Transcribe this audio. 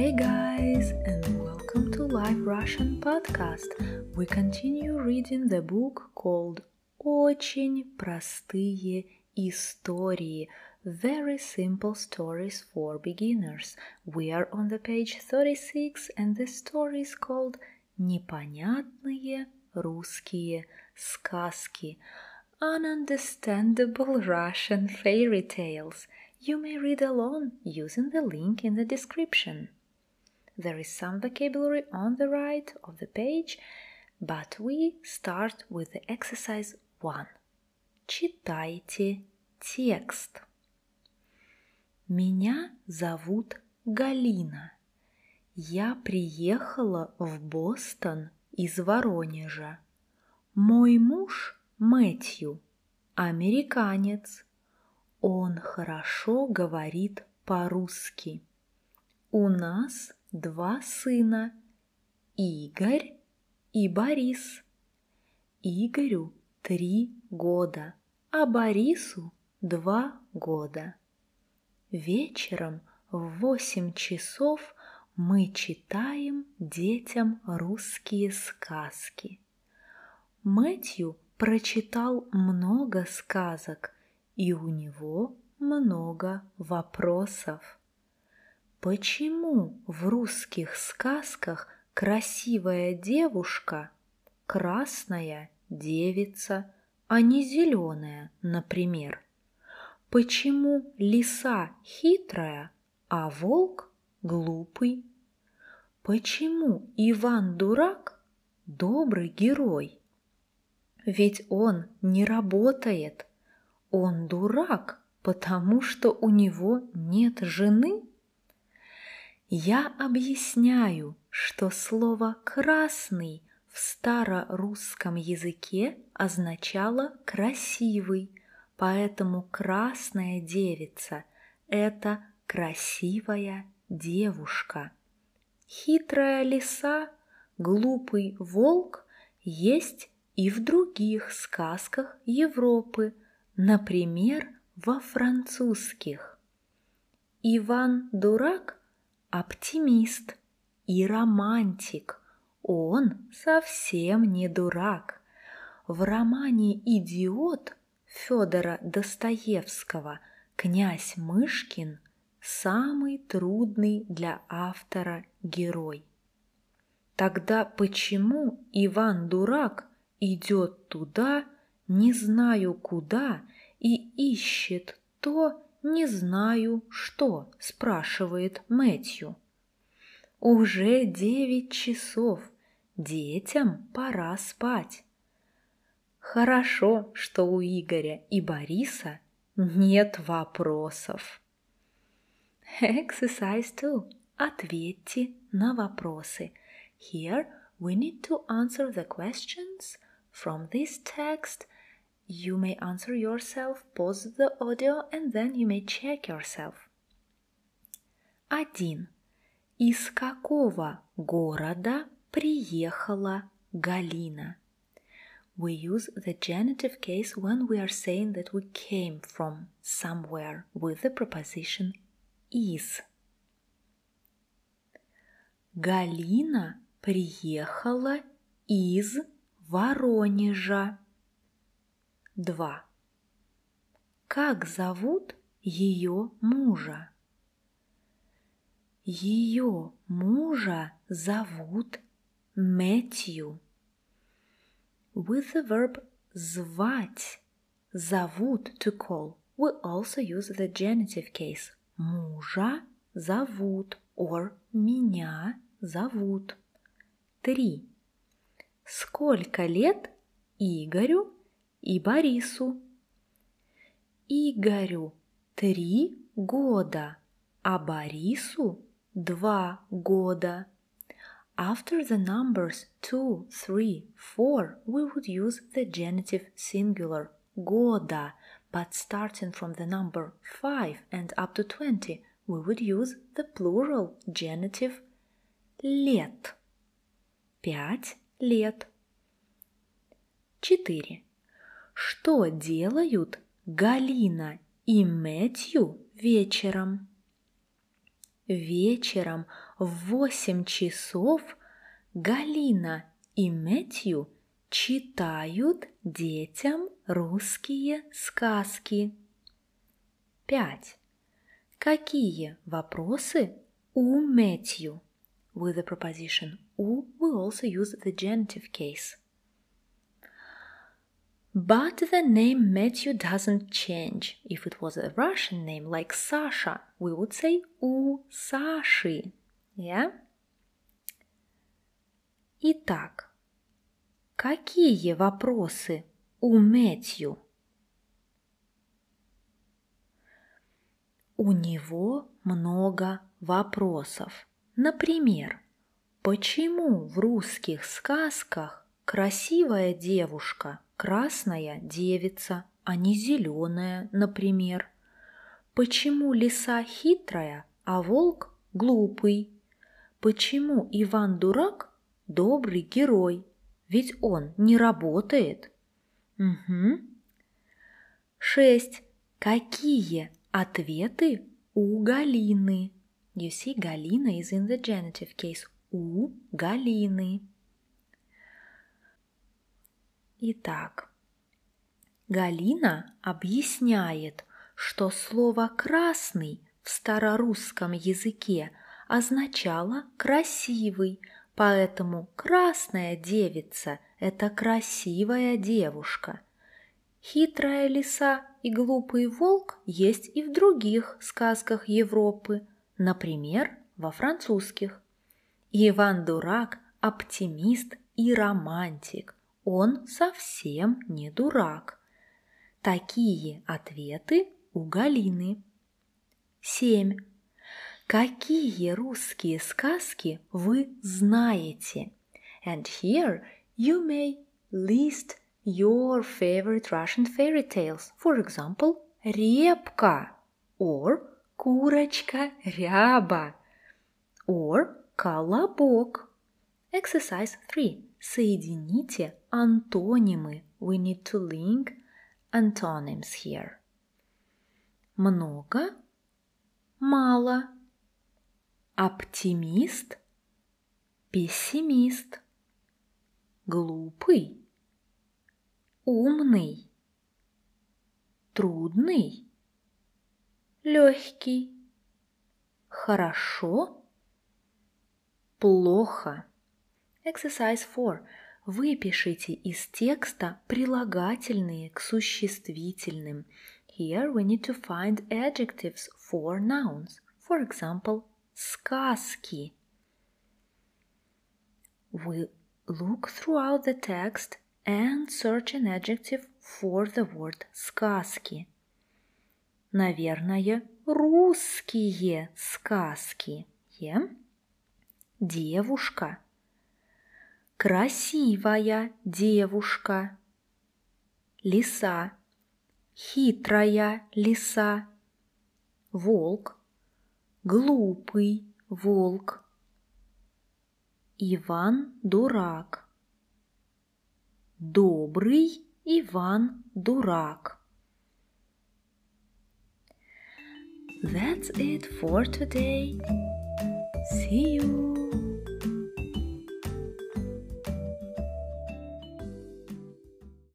Hey guys, and welcome to Live Russian Podcast. We continue reading the book called Очень простые истории. Very simple stories for beginners. We are on the page 36 and the story is called Непонятные русские сказки. Ununderstandable Russian fairy tales. You may read along using the link in the description. There is some vocabulary on the right of the page, but we start with the exercise 1. Читайте текст. Меня зовут Галина. Я приехала в Бостон из Воронежа. Мой муж Мэтью, американец. Он хорошо говорит по-русски. У нас два сына – Игорь и Борис. Игорю три года, а Борису два года. Вечером в восемь часов мы читаем детям русские сказки. Мэтью прочитал много сказок, и у него много вопросов. Почему в русских сказках красивая девушка – красная девица, а не зеленая, например? Почему лиса хитрая, а волк глупый? Почему Иван дурак – добрый герой? Ведь он не работает. Он дурак, потому что у него нет жены – я объясняю, что слово «красный» в старорусском языке означало «красивый», поэтому красная девица – это красивая девушка. Хитрая лиса, глупый волк есть и в других сказках Европы, например, во французских. Иван Дурак – оптимист и романтик. Он совсем не дурак. В романе «Идиот» Федора Достоевского князь Мышкин самый трудный для автора герой. Тогда почему Иван Дурак идет туда, не знаю куда, и ищет то, «Не знаю, что?» – спрашивает Мэтью. «Уже девять часов. Детям пора спать». Хорошо, что у Игоря и Бориса нет вопросов. Exercise 2. Ответьте на вопросы. Here we need to answer the questions from this text you may answer yourself, pause the audio, and then you may check yourself. 1. Из какого города приехала Галина? We use the genitive case when we are saying that we came from somewhere with the preposition из. Галина приехала из Воронежа. 2. Как зовут ее мужа? Ее мужа зовут Мэтью. With the verb звать, зовут to call, we also use the genitive case. Мужа зовут or меня зовут. 3. Сколько лет Игорю и Борису. Игорю три года, а Борису два года. After the numbers two, three, four, we would use the genitive singular года, but starting from the number five and up to twenty, we would use the plural genitive лет. Пять лет. Четыре. Что делают Галина и Мэтью вечером? вечером в восемь часов Галина и Мэтью читают детям русские сказки. 5. Какие вопросы у Мэтью? With the preposition у we also use the genitive case. But the name Matthew doesn't change. If it was a Russian name like Sasha, we would say у Саши. Yeah? Итак, какие вопросы у Мэтью? У него много вопросов. Например, почему в русских сказках красивая девушка – красная девица, а не зеленая, например? Почему лиса хитрая, а волк глупый? Почему Иван дурак – добрый герой? Ведь он не работает. Угу. Шесть. Какие ответы у Галины? You see, Галина is in the genitive case. У Галины. Итак, Галина объясняет, что слово «красный» в старорусском языке означало «красивый», поэтому «красная девица» – это красивая девушка. Хитрая лиса и глупый волк есть и в других сказках Европы, например, во французских. Иван Дурак – оптимист и романтик – он совсем не дурак. Такие ответы у Галины. 7. Какие русские сказки вы знаете? And here you may list your favorite Russian fairy tales. For example, репка or курочка ряба or колобок. Exercise 3. Соедините антонимы. We need to link antonyms here. Много, мало. Оптимист, пессимист. Глупый, умный. Трудный, легкий. Хорошо, плохо. Exercise 4. Выпишите из текста прилагательные к существительным. Here we need to find adjectives for nouns. For example, сказки. We look throughout the text and search an adjective for the word сказки. Наверное, русские сказки. Yeah? Девушка – красивая девушка, лиса, хитрая лиса, волк, глупый волк, Иван дурак, добрый Иван дурак. That's it for today. See you.